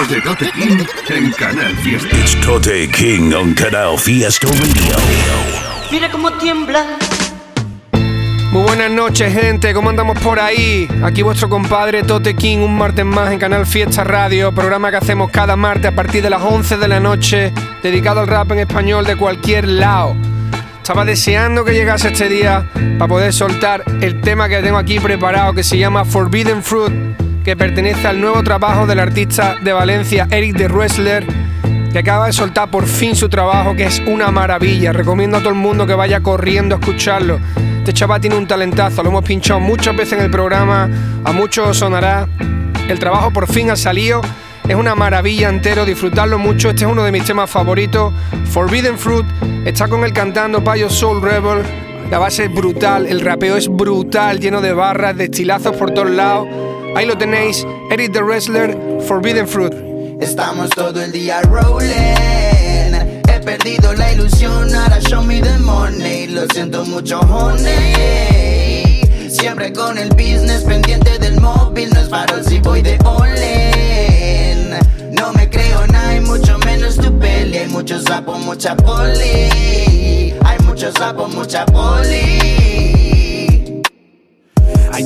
de Tote King en Canal Fiesta. It's Tote King on Canal Fiesta Radio. Mira cómo tiembla. Muy buenas noches, gente. ¿Cómo andamos por ahí? Aquí vuestro compadre Tote King, un martes más en Canal Fiesta Radio, programa que hacemos cada martes a partir de las 11 de la noche, dedicado al rap en español de cualquier lado. Estaba deseando que llegase este día para poder soltar el tema que tengo aquí preparado, que se llama Forbidden Fruit, que pertenece al nuevo trabajo del artista de Valencia, Eric de Wrestler, que acaba de soltar por fin su trabajo, que es una maravilla. Recomiendo a todo el mundo que vaya corriendo a escucharlo. Este chaval tiene un talentazo, lo hemos pinchado muchas veces en el programa, a muchos sonará. El trabajo por fin ha salido, es una maravilla entero, disfrutarlo mucho. Este es uno de mis temas favoritos. Forbidden Fruit está con él cantando Payo Soul Rebel. La base es brutal, el rapeo es brutal, lleno de barras, de estilazos por todos lados. Ahí lo tenéis, Eric the Wrestler, Forbidden Fruit. Estamos todo el día rolling. He perdido la ilusión, ahora show me the money. Lo siento mucho, honey. Siempre con el business pendiente del móvil. No es farol si voy de all. No me creo nada y mucho menos tu peli. Hay mucho sapo, mucha poli. Hay mucho sapo, mucha poli.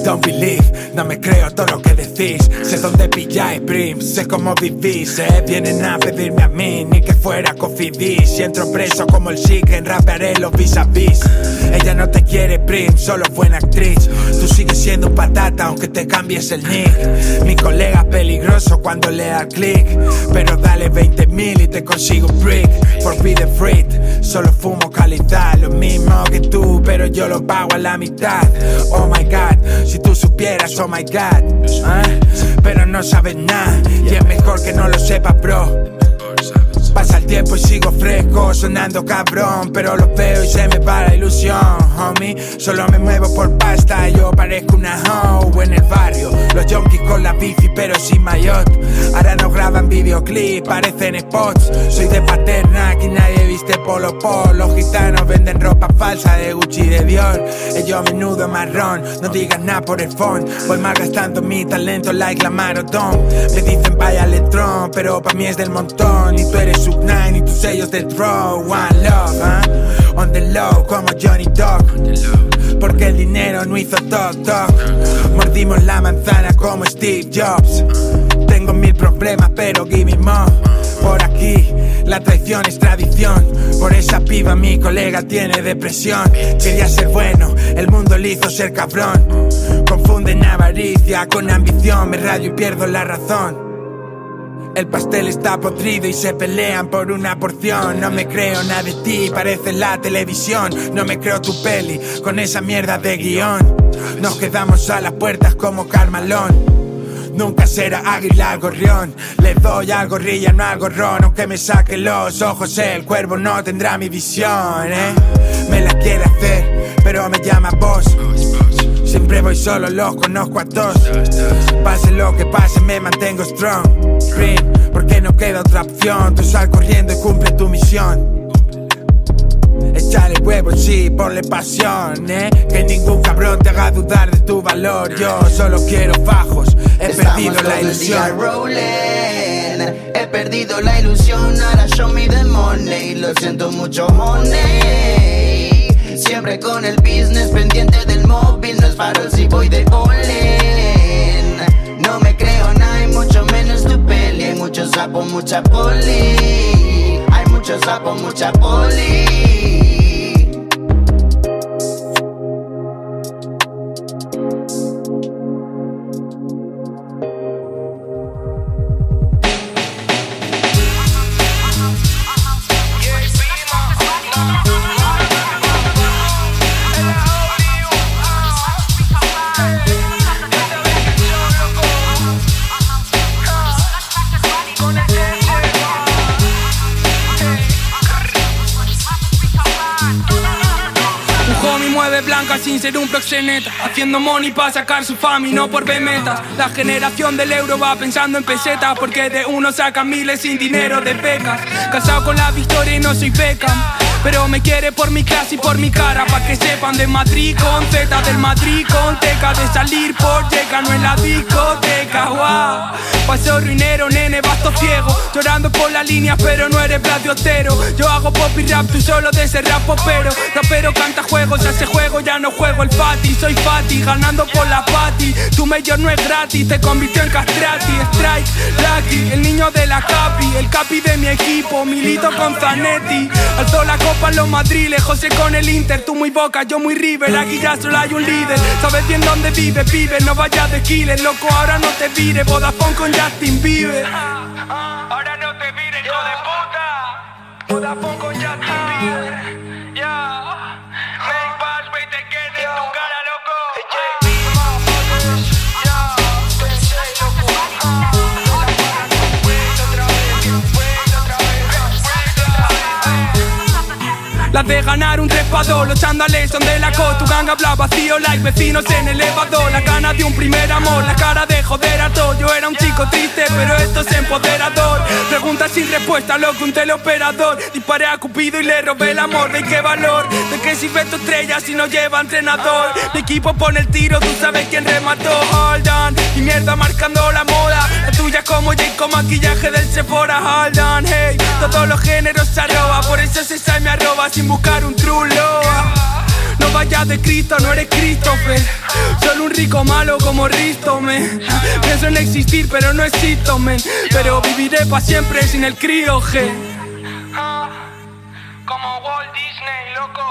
Don't believe, no me creo todo lo que decís. Sé dónde pilláis, prim, sé cómo vivís. Eh. Vienen a pedirme a mí, ni que fuera D. Si entro preso como el chicken, rapearé los vis a vis. Ella no te quiere, prim, solo buena actriz. Tú sigues siendo un patata, aunque te cambies el nick. Mi colega es peligroso cuando le da click. Pero dale 20 mil y te consigo un brick. Forbidden fruit, solo fumo calidad. Lo mismo que tú, pero yo lo pago a la mitad. Oh my god, si tú supieras, oh my god. ¿eh? Pero no sabes nada, y es mejor que no lo sepas, bro. Pasa el tiempo y sigo fresco, sonando cabrón, pero lo veo y se me va la ilusión, homie. Solo me muevo por pasta, yo parezco una hoe en el barrio. Los junkies con la bici, pero sin maillot. Ahora no graban videoclip, parecen spots. Soy de paterna, aquí nadie viste polo polo. Los gitanos venden ropa falsa de Gucci de Dior. Ellos a menudo marrón, no digas nada por el phone. Voy malgastando mi talento like la maratón. Me dicen vaya electrón, pero pa' mí es del montón. Y tú eres sub 9 y tus sellos de draw. One love, ¿ah? On the low, como Johnny Dog. Porque el dinero no hizo toc toc. Mordimos la manzana como Steve Jobs. Tengo mil problemas, pero give me more. Por aquí, la traición es tradición. Por esa piba mi colega tiene depresión. Quería ser bueno, el mundo le hizo ser cabrón. Confunden avaricia con ambición, me radio y pierdo la razón. El pastel está podrido y se pelean por una porción. No me creo nada de ti, parece la televisión. No me creo tu peli con esa mierda de guion. Nos quedamos a las puertas como Carmalón. Nunca será águila al gorrión. Le doy al gorrilla, no al gorrón. Aunque me saque los ojos, el cuervo no tendrá mi visión. ¿eh? Me la quiere hacer, pero me llama vos. Siempre voy solo, los conozco a todos. Pase lo que pase, me mantengo strong. Porque no queda otra opción. Tú sal corriendo y cumple tu misión. Échale huevo, sí, ponle pasión, eh. Que ningún cabrón te haga dudar de tu valor. Yo solo quiero fajos, he perdido la ilusión. He perdido la ilusión, ahora show me the money. Lo siento mucho, honey. Siempre con el business pendiente del móvil. No es farol si voy de all. No me creo nada y mucho menos tu peli. Hay mucho sapo, mucha poli. Hay mucho sapo, mucha poli. Un proxeneta. Haciendo money para sacar su fama y no por metas. La generación del euro va pensando en pesetas. Porque de uno saca miles sin dinero de becas. Casado con la victoria y no soy Beckham. Pero me quiere por mi clase y por mi cara Pa' que sepan de Madrid con Z Del Madrid con Teca De salir por Teca No en la discoteca, wow Paso ruinero, nene, basto ciego Llorando por las líneas pero no eres platiotero Yo hago pop y rap, tú solo de ese rap popero. Rapero canta juegos, ese juego ya no juego el Fati. Soy Fati, ganando por la Pati Tu mayor no es gratis, te convirtió en castrati. Strike, Lucky, el niño de la Capi El Capi de mi equipo, milito con Zanetti. Alzó la para los madriles, José con el Inter, tú muy boca, yo muy River, aquí ya solo hay un líder. Sabes bien dónde vive, vive, no vayas de killer, loco, ahora no te vire, Vodafone con Justin Bieber. Ahora no te vire, hijo de puta. Vodafone con Justin Bieber. Las de ganar un trepador, los chandales son de la co Tu gang habla vacío like vecinos en elevador. La gana de un primer amor, la cara de joder a todo Yo era un chico triste, pero esto es empoderador. Preguntas sin respuesta, loco, un teleoperador. Disparé a Cupido y le robé el amor. ¿De qué valor? ¿De qué sirve tu estrella si no lleva entrenador? Mi equipo pone el tiro, tú sabes quién remató. Hold on, y mierda marcando la moda. La tuya como Jake con maquillaje del Sephora. Hold on, hey, todos los géneros se arroba. Por eso se me arroba. Sin buscar un trulo. No vayas de Cristo, no eres Christopher. Solo un rico malo como Risto, me. Pienso en existir, pero no existo, men. Pero viviré para siempre sin el crío, G. Como Walt Disney, loco.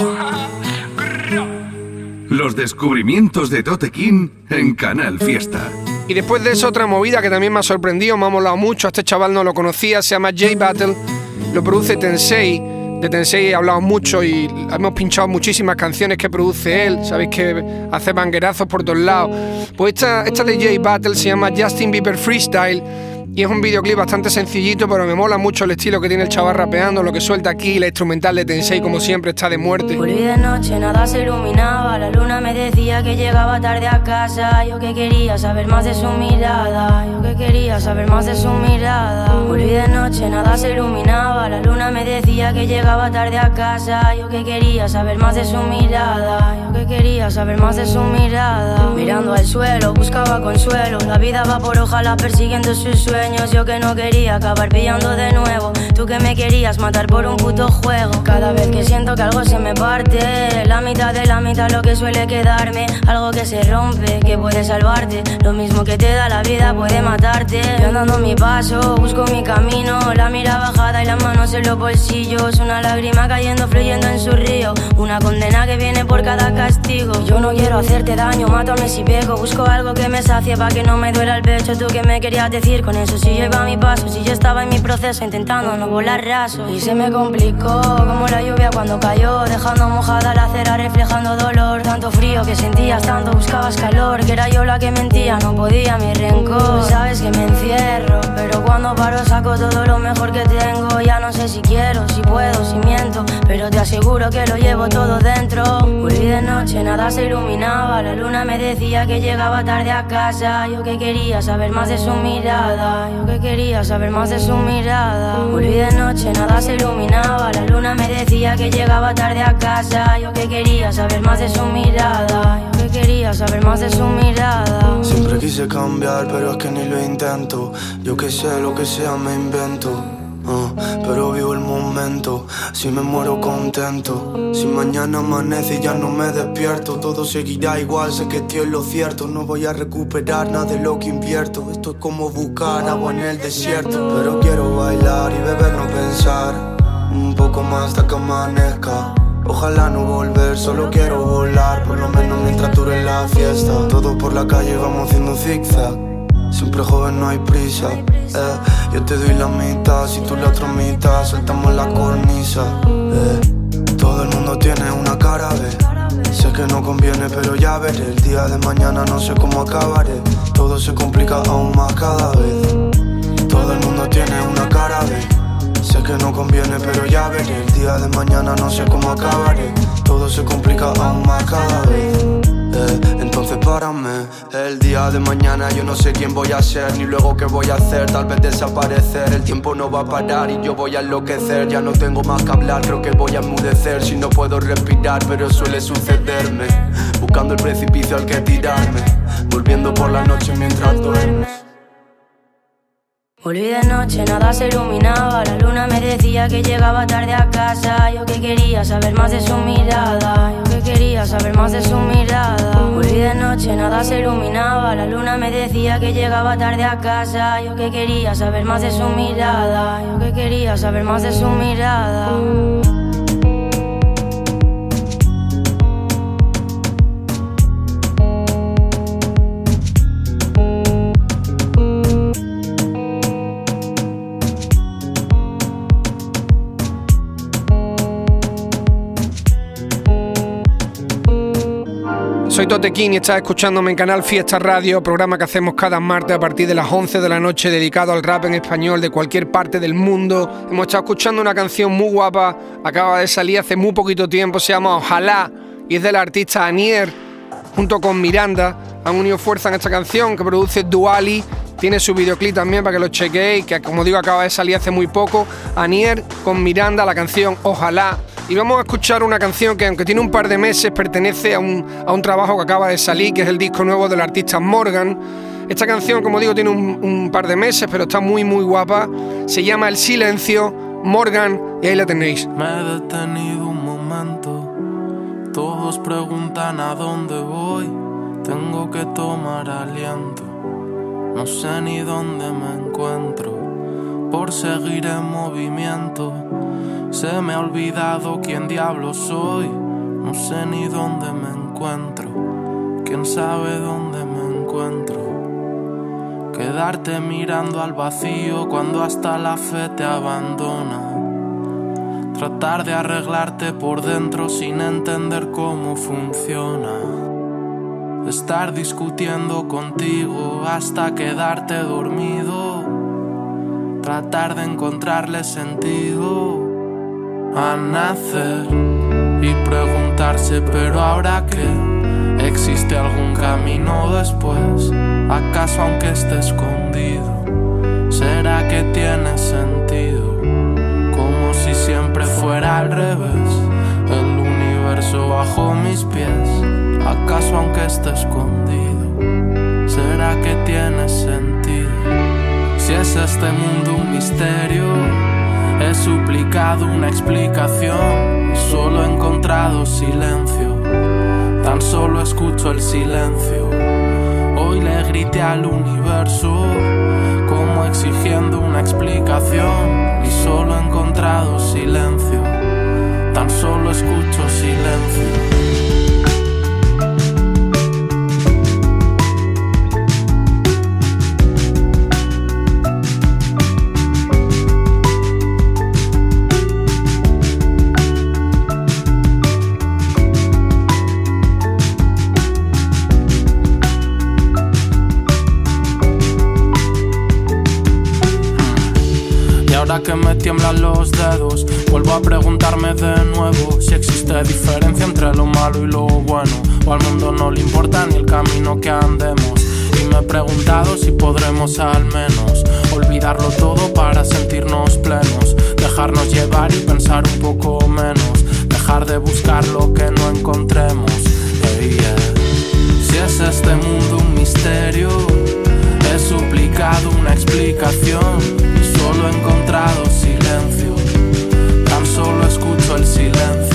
Los descubrimientos de Tote King en Canal Fiesta. Y después de eso, otra movida que también me ha sorprendido, me ha molado mucho. A este chaval no lo conocía, se llama J Battle, lo produce Tensei de Tensei hablado mucho y hemos pinchado muchísimas canciones que produce él. Sabéis que hace banguerazos por todos lados. Pues esta, esta de J Battle se llama Justin Bieber Freestyle y es un videoclip bastante sencillito, pero me mola mucho el estilo que tiene el chaval rapeando, lo que suelta aquí, la instrumental de Tensei, como siempre, está de muerte. Volví de noche, nada se iluminaba, la luna me decía que llegaba tarde a casa. Yo que quería saber más de su mirada, quería saber más de su mirada. Volví de noche, nada se iluminaba, la luna me decía que llegaba tarde a casa. Yo que quería saber más de su mirada, yo que quería saber más de su mirada. Mirando al suelo, buscaba consuelo, la vida va por ojalá persiguiendo sus sueños yo que no quería acabar pillando de nuevo. Tú que me querías matar por un puto juego. Cada vez que siento que algo se me parte, la mitad de la mitad lo que suele quedarme. Algo que se rompe, que puede salvarte. Lo mismo que te da la vida puede matarte. Yo andando mi paso, busco mi camino. La mira bajada y las manos en los bolsillos. Una lágrima cayendo, fluyendo en su río. Una condena que viene por cada castigo. Yo no quiero hacerte daño, mátame si pego. Busco algo que me sacie para que no me duela el pecho. Tú que me querías decir con eso si yo iba a mi paso, si yo estaba en mi proceso intentando no volar raso. Y se me complicó como la lluvia cuando cayó, dejando mojada la acera, reflejando dolor. Tanto frío que sentías, tanto buscabas calor, que era yo la que mentía, no podía mi rencor. Sabes que me encierro, pero cuando paro saco todo lo mejor que tengo. Ya no sé si quiero, si puedo, si miento, pero te aseguro que lo llevo todo dentro. Volví de noche, nada se iluminaba, la luna me decía que llegaba tarde a casa. Yo que quería saber más de su mirada. Yo que quería saber más de su mirada. Volví de noche, nada se iluminaba. La luna me decía que llegaba tarde a casa. Yo que quería saber más de su mirada. Quería saber más de su mirada. Siempre quise cambiar, pero es que ni lo intento. Yo que sé, lo que sea me invento. Ah, pero vivo el momento, si me muero contento. Si mañana amanece y ya no me despierto, todo seguirá igual, sé que estoy en lo cierto. No voy a recuperar nada de lo que invierto. Esto es como buscar agua en el desierto. Pero quiero bailar y beber, no pensar. Un poco más hasta que amanezca. Ojalá no volver, solo quiero volar, por lo menos mientras dure la fiesta. Todos por la calle vamos haciendo zigzag. Siempre joven, no hay prisa. Eh. Yo te doy la mitad, si tú la otra mitad, soltamos la cornisa. Eh. Todo el mundo tiene una cara, ve. Sé que no conviene, pero ya veré. El día de mañana no sé cómo acabaré. Todo se complica aún más cada vez. Todo el mundo tiene una cara, ve. Sé que no conviene, pero ya veré. El día de mañana no sé cómo acabaré. Todo se complica aún más cada vez. Eh, entonces párame. El día de mañana yo no sé quién voy a ser Ni luego qué voy a hacer, tal vez desaparecer. El tiempo no va a parar y yo voy a enloquecer. Ya no tengo más que hablar, creo que voy a enmudecer. Si no puedo respirar, pero suele sucederme. Buscando el precipicio al que tirarme. Volviendo por la noche mientras duermes Volví de noche, nada se iluminaba. La luna me decía que llegaba tarde a casa. Yo que quería saber más de su mirada. Yo que quería saber más de su mirada. Volví de noche, nada se iluminaba. La luna me decía que llegaba tarde a casa. Yo que quería saber más de su mirada. Yo que quería saber más de su mirada. Soy Totequín y estás escuchándome en Canal Fiesta Radio, programa que hacemos cada martes a partir de las 11 de la noche dedicado al rap en español de cualquier parte del mundo. Hemos estado escuchando una canción muy guapa, acaba de salir hace muy poquito tiempo, se llama Ojalá y es del artista Anier junto con Miranda. Han unido fuerza en esta canción que produce Duali. Tiene su videoclip también para que lo chequeéis, que como digo acaba de salir hace muy poco. Anier con Miranda, la canción Ojalá y vamos a escuchar una canción que aunque tiene un par de meses pertenece a un, a un trabajo que acaba de salir, que es el disco nuevo del artista Morgan. Esta canción, como digo, tiene un, un par de meses, pero está muy muy guapa. Se llama El Silencio, Morgan, y ahí la tenéis. Me he detenido un momento, todos preguntan a dónde voy, tengo que tomar aliento, no sé ni dónde me encuentro, por seguir en movimiento se me ha olvidado quién diablo soy, no sé ni dónde me encuentro, quién sabe dónde me encuentro. Quedarte mirando al vacío cuando hasta la fe te abandona. Tratar de arreglarte por dentro sin entender cómo funciona. Estar discutiendo contigo hasta quedarte dormido. Tratar de encontrarle sentido a nacer y preguntarse, pero ahora qué, existe algún camino después, acaso aunque esté escondido, será que tiene sentido, como si siempre fuera al revés, el universo bajo mis pies, acaso aunque esté escondido, será que tiene sentido, si es este mundo un misterio He suplicado una explicación solo he encontrado silencio. Tan solo escucho el silencio. Hoy le grité al universo como exigiendo una explicación y solo he encontrado silencio. Tan solo escucho silencio. Me tiemblan los dedos. Vuelvo a preguntarme de nuevo si existe diferencia entre lo malo y lo bueno. O al mundo no le importa ni el camino que andemos. Y me he preguntado si podremos al menos olvidarlo todo para sentirnos plenos. Dejarnos llevar y pensar un poco menos. Dejar de buscar lo que no encontremos. Si es este mundo un misterio, he suplicado una explicación solo he encontrado silencio, tan solo escucho el silencio.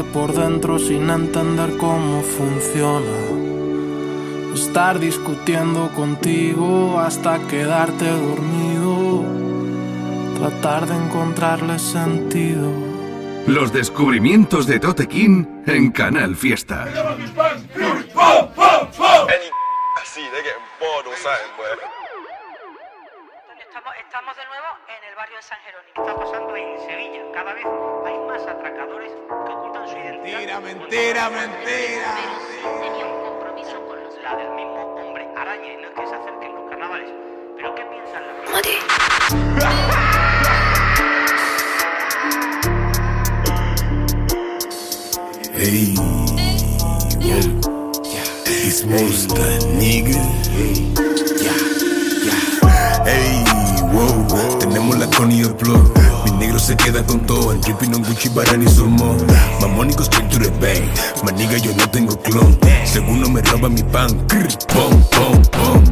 Por dentro sin entender cómo funciona. Estar discutiendo contigo hasta quedarte dormido. Tratar de encontrarle sentido. Los descubrimientos de Tote King en Canal Fiesta. Estamos, de nuevo en el barrio de San Jerónimo. Está pasando en Sevilla. Cada vez hay más atracadores que ocultan su identidad. Mentira, mentira, mentira. Tenía un compromiso con los la del mismo hombre araña y no es que se acerquen los carnavales. Pero ¿qué piensan las Hey, yeah, it's monster, nigga. Tenemos la Connie y el plug. Mi negro se queda con todo, el dripping on Gucci, Barani, Sumo. Mamónico straight to the bank. Maniga, yo no tengo clon. Segundo me roba mi pan. Pom, pom, pom.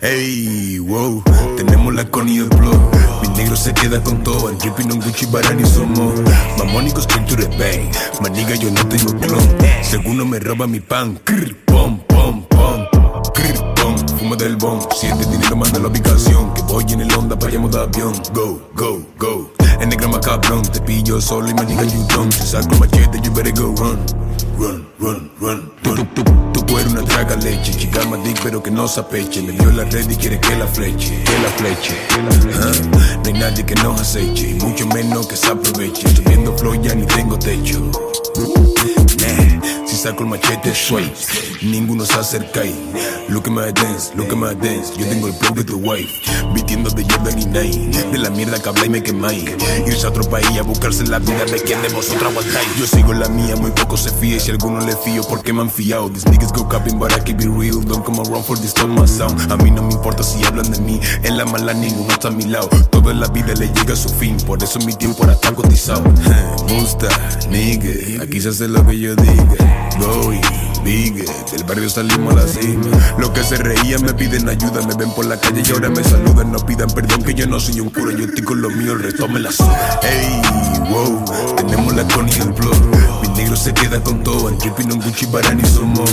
Hey, wow, tenemos la Connie el plug. Mi negro se queda con todo, el dripping on Gucci, Barani, Sumo. Mamónico straight to the bank. Maniga, yo no tengo clon. Segundo me roba mi pan. Pom, pom, pom. Krr, pom. Fumo del bon. Siente dinero, manda la ubicación. Que voy en el onda, vayamos de avión. Go, go, go. En el grama cabrón, te pillo solo y maniga you don't. Si saco machete, you better go run. Run, run, run. Tú, tú, tú, tú eres una traga leche. Chica dick, pero que no se apeche. Le dio la red y quiere que la fleche. Que la fleche. Ah, No hay nadie que nos aceche. Y mucho menos que se aproveche. Estoy viendo flow, ya ni tengo techo. Nah, si saco el machete, sway. Ninguno se acerca ahí. Look at my dance, look at my dance. Yo tengo el flow de tu wife. Vistiendo de Jordan y Nike. De la mierda que habla y me quemáis. Irse a otro país a buscarse la vida de quien de vosotros aguantáis. Yo sigo la mía, muy poco se fía. Si alguno le fío, porque me han fiado. These niggas go capping, but I keep it real. Don't come around for this time my sound. A mí no me importa si hablan de mí. En la mala ninguno está a mi lado. Todo en la vida le llega a su fin. Por eso mi tiempo era tan cotizado. Musta, nigga. Aquí se hace lo que yo diga. Going, big. Del barrio salimos a la cima. Los que se reían me piden ayuda. Me ven por la calle y ahora me saludan. No pidan perdón que yo no soy un cura. Yo estoy con lo mío, el resto me la suda. Hey, wow. Tenemos la Connie y el plug. Mi negro se queda con todo. El dripping on Gucci, Barani, Sumo.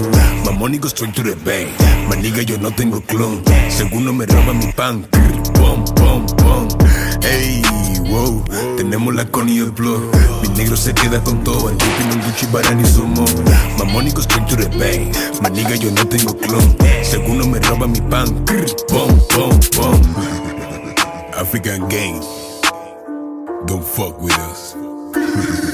Mamónico straight to the bank. Maniga, yo no tengo clon. Segundo me roba mi pan. Pom, pom. Hey, wow. Tenemos la Connie el plug. Mi negro se queda con todo. El on Gucci, Barani, Sumo. Mamónico straight to the bank. Maniga, yo no tengo clon. Segundo me roba mi pan. Krr, Pom, pom, pom. African gang. Don't fuck with us.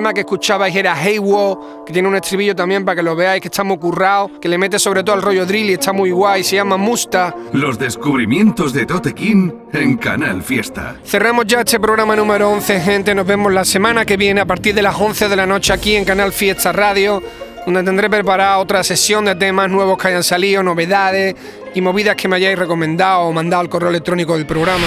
Tema que escuchabais era Hey Wo, que tiene un estribillo también para que lo veáis, que está muy currado, que le mete sobre todo al rollo drill y está muy guay, se llama Musta. Los descubrimientos de Tote King en Canal Fiesta. Cerramos ya este programa número 11, gente. Nos vemos la semana que viene a partir de las 11 de la noche aquí en Canal Fiesta Radio, donde tendré preparada otra sesión de temas nuevos que hayan salido, novedades y movidas que me hayáis recomendado o mandado al correo electrónico del programa.